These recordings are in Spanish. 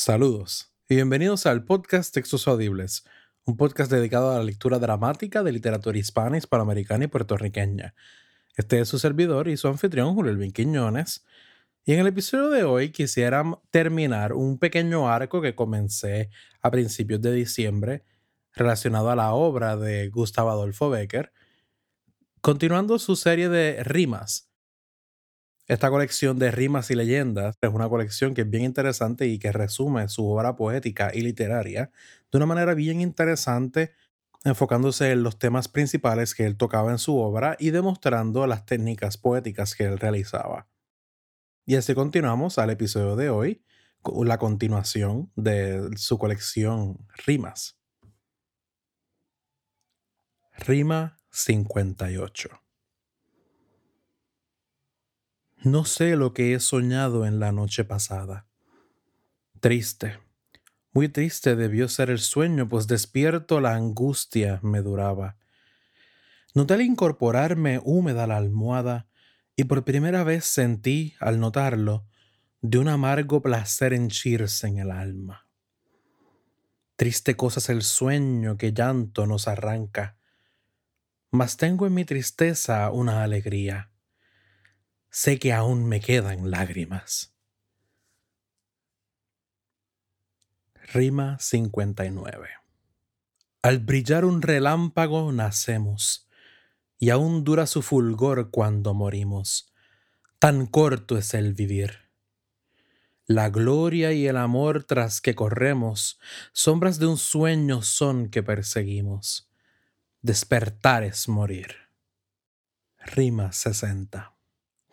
Saludos y bienvenidos al podcast Textos Audibles, un podcast dedicado a la lectura dramática de literatura hispana, hispanoamericana y puertorriqueña. Este es su servidor y su anfitrión, Julio Elvin Quiñones. Y en el episodio de hoy quisiera terminar un pequeño arco que comencé a principios de diciembre relacionado a la obra de Gustavo Adolfo Becker, continuando su serie de rimas esta colección de rimas y leyendas es una colección que es bien interesante y que resume su obra poética y literaria de una manera bien interesante, enfocándose en los temas principales que él tocaba en su obra y demostrando las técnicas poéticas que él realizaba. Y así continuamos al episodio de hoy, con la continuación de su colección Rimas. Rima 58. No sé lo que he soñado en la noche pasada. Triste, muy triste debió ser el sueño, pues despierto la angustia me duraba. Noté al incorporarme húmeda la almohada y por primera vez sentí, al notarlo, de un amargo placer henchirse en el alma. Triste cosa es el sueño que llanto nos arranca, mas tengo en mi tristeza una alegría sé que aún me quedan lágrimas. Rima 59. Al brillar un relámpago nacemos, y aún dura su fulgor cuando morimos. Tan corto es el vivir. La gloria y el amor tras que corremos, sombras de un sueño son que perseguimos. Despertar es morir. Rima 60.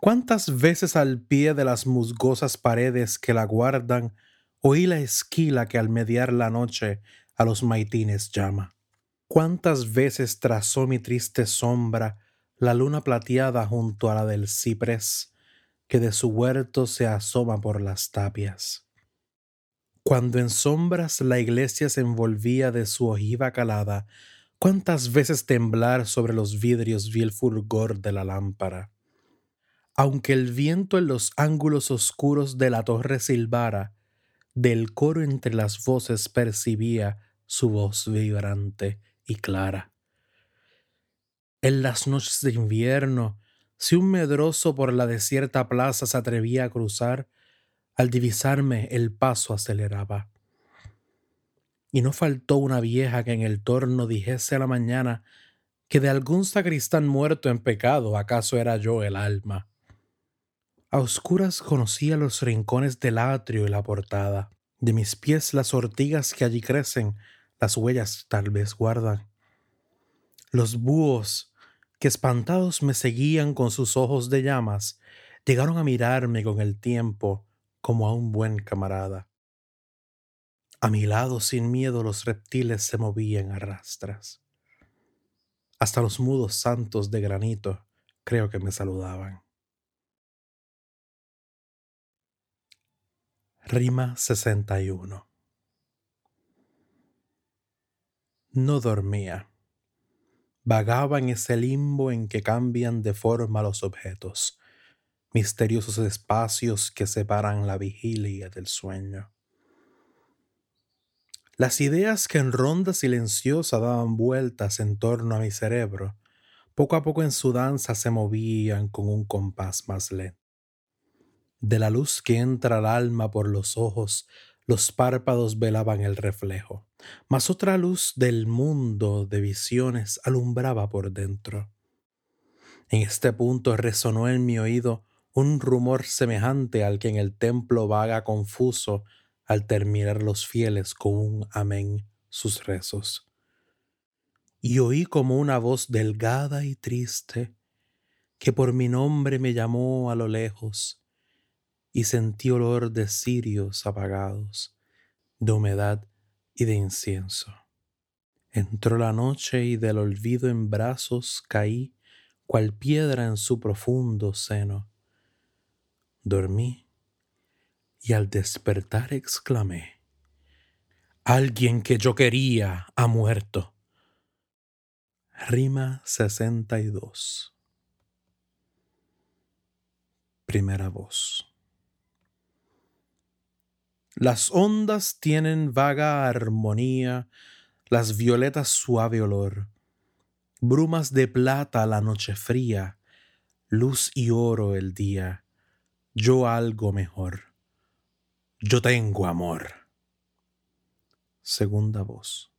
¿Cuántas veces al pie de las musgosas paredes que la guardan oí la esquila que al mediar la noche a los maitines llama? ¿Cuántas veces trazó mi triste sombra la luna plateada junto a la del ciprés que de su huerto se asoma por las tapias? Cuando en sombras la iglesia se envolvía de su ojiva calada, cuántas veces temblar sobre los vidrios vi el fulgor de la lámpara aunque el viento en los ángulos oscuros de la torre silbara, del coro entre las voces percibía su voz vibrante y clara. En las noches de invierno, si un medroso por la desierta plaza se atrevía a cruzar, al divisarme el paso aceleraba. Y no faltó una vieja que en el torno dijese a la mañana que de algún sacristán muerto en pecado acaso era yo el alma. A oscuras conocía los rincones del atrio y la portada. De mis pies las ortigas que allí crecen, las huellas tal vez guardan. Los búhos, que espantados me seguían con sus ojos de llamas, llegaron a mirarme con el tiempo como a un buen camarada. A mi lado sin miedo los reptiles se movían a rastras. Hasta los mudos santos de granito creo que me saludaban. Rima 61. No dormía. Vagaba en ese limbo en que cambian de forma los objetos, misteriosos espacios que separan la vigilia del sueño. Las ideas que en ronda silenciosa daban vueltas en torno a mi cerebro, poco a poco en su danza se movían con un compás más lento. De la luz que entra al alma por los ojos, los párpados velaban el reflejo, mas otra luz del mundo de visiones alumbraba por dentro. En este punto resonó en mi oído un rumor semejante al que en el templo vaga confuso al terminar los fieles con un amén sus rezos. Y oí como una voz delgada y triste que por mi nombre me llamó a lo lejos y sentí olor de cirios apagados, de humedad y de incienso. Entró la noche y del olvido en brazos caí, cual piedra en su profundo seno. Dormí y al despertar exclamé, Alguien que yo quería ha muerto. Rima 62. Primera voz. Las ondas tienen vaga armonía, las violetas suave olor, brumas de plata la noche fría, luz y oro el día, yo algo mejor. Yo tengo amor. Segunda voz.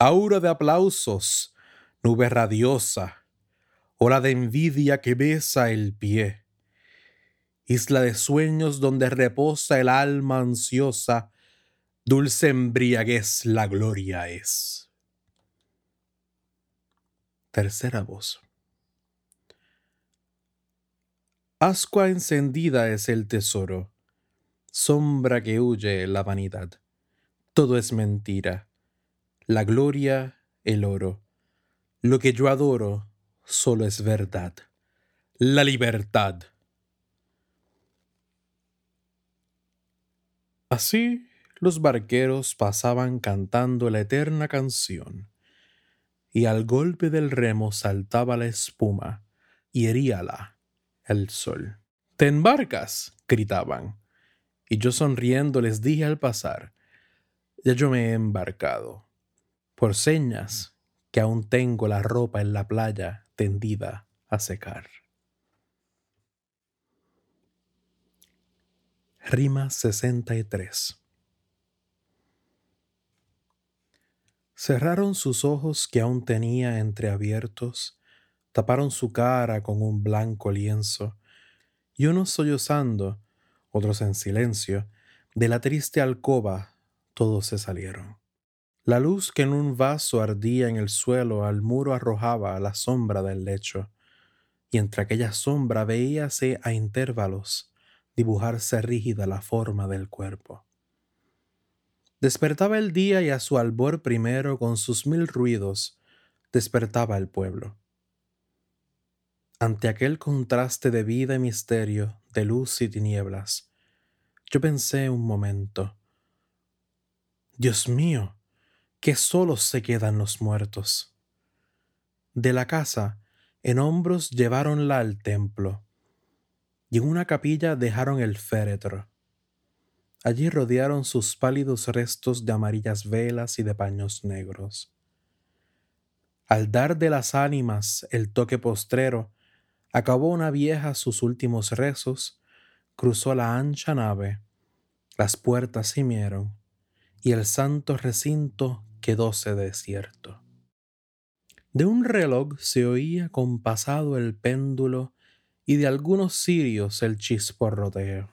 Aura de aplausos, nube radiosa, ola de envidia que besa el pie. Isla de sueños donde reposa el alma ansiosa, dulce embriaguez la gloria es. Tercera voz. Ascua encendida es el tesoro, sombra que huye la vanidad. Todo es mentira, la gloria, el oro. Lo que yo adoro solo es verdad, la libertad. Así los barqueros pasaban cantando la eterna canción, y al golpe del remo saltaba la espuma y heríala el sol. ¿Te embarcas? gritaban y yo sonriendo les dije al pasar, ya yo me he embarcado, por señas que aún tengo la ropa en la playa tendida a secar. Rima 63 Cerraron sus ojos que aún tenía entreabiertos, taparon su cara con un blanco lienzo, y unos sollozando otros en silencio, de la triste alcoba todos se salieron. La luz que en un vaso ardía en el suelo al muro arrojaba la sombra del lecho, y entre aquella sombra veíase a intervalos dibujarse rígida la forma del cuerpo. Despertaba el día y a su albor primero con sus mil ruidos despertaba el pueblo. Ante aquel contraste de vida y misterio, de luz y tinieblas, yo pensé un momento, Dios mío, que solos se quedan los muertos. De la casa, en hombros lleváronla al templo, en una capilla dejaron el féretro. Allí rodearon sus pálidos restos de amarillas velas y de paños negros. Al dar de las ánimas el toque postrero, acabó una vieja sus últimos rezos, cruzó la ancha nave, las puertas gimieron, y el santo recinto quedóse desierto. De un reloj se oía compasado el péndulo y de algunos cirios el chisporroteo,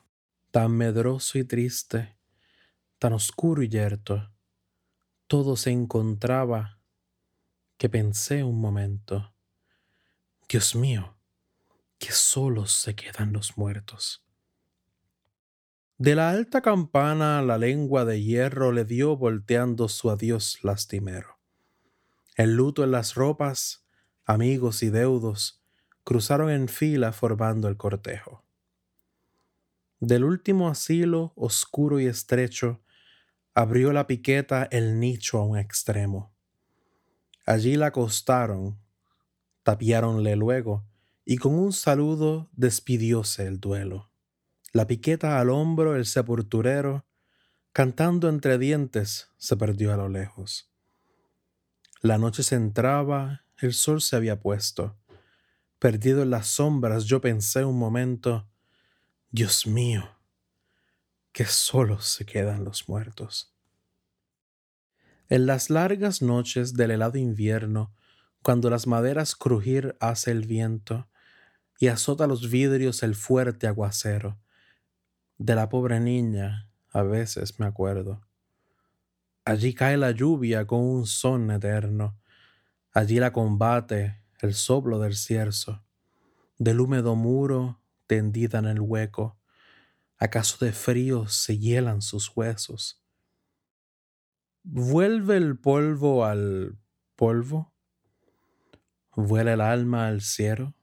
tan medroso y triste, tan oscuro y yerto, todo se encontraba que pensé un momento, Dios mío, que solos se quedan los muertos. De la alta campana la lengua de hierro le dio volteando su adiós lastimero. El luto en las ropas, amigos y deudos, cruzaron en fila formando el cortejo. Del último asilo, oscuro y estrecho, abrió la piqueta el nicho a un extremo. Allí la acostaron, tapiáronle luego, y con un saludo despidióse el duelo. La piqueta al hombro el sepulturero, cantando entre dientes, se perdió a lo lejos. La noche se entraba, el sol se había puesto. Perdido en las sombras, yo pensé un momento, Dios mío, que solos se quedan los muertos. En las largas noches del helado invierno, cuando las maderas crujir hace el viento, y azota los vidrios el fuerte aguacero. De la pobre niña a veces me acuerdo. Allí cae la lluvia con un son eterno. Allí la combate el soplo del cierzo. Del húmedo muro tendida en el hueco, acaso de frío se hielan sus huesos. ¿Vuelve el polvo al polvo? ¿Vuela el alma al cielo?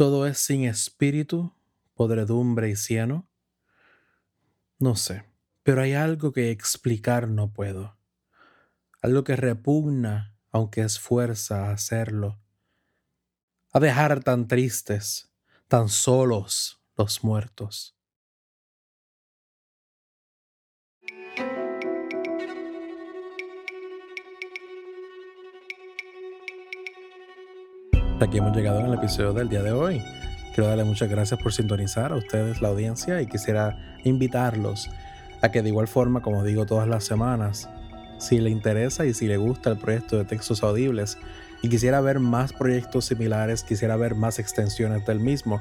todo es sin espíritu, podredumbre y cieno? No sé, pero hay algo que explicar no puedo, algo que repugna, aunque es fuerza hacerlo, a dejar tan tristes, tan solos los muertos. Aquí hemos llegado en el episodio del día de hoy. Quiero darle muchas gracias por sintonizar a ustedes, la audiencia, y quisiera invitarlos a que de igual forma, como digo todas las semanas, si le interesa y si le gusta el proyecto de textos audibles y quisiera ver más proyectos similares, quisiera ver más extensiones del mismo,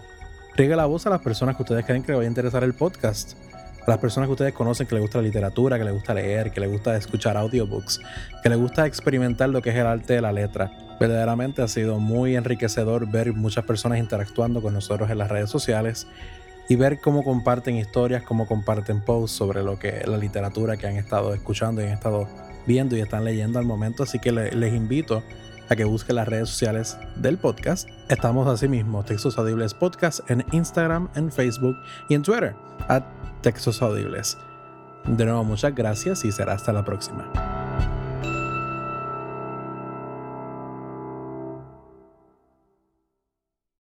riegue la voz a las personas que ustedes creen que les va a interesar el podcast. A las personas que ustedes conocen que les gusta la literatura, que les gusta leer, que les gusta escuchar audiobooks, que les gusta experimentar lo que es el arte de la letra Verdaderamente ha sido muy enriquecedor ver muchas personas interactuando con nosotros en las redes sociales y ver cómo comparten historias, cómo comparten posts sobre lo que la literatura que han estado escuchando y han estado viendo y están leyendo al momento. Así que les invito a que busquen las redes sociales del podcast. Estamos asimismo Textos Audibles Podcast en Instagram, en Facebook y en Twitter, a Textos Audibles. De nuevo, muchas gracias y será hasta la próxima.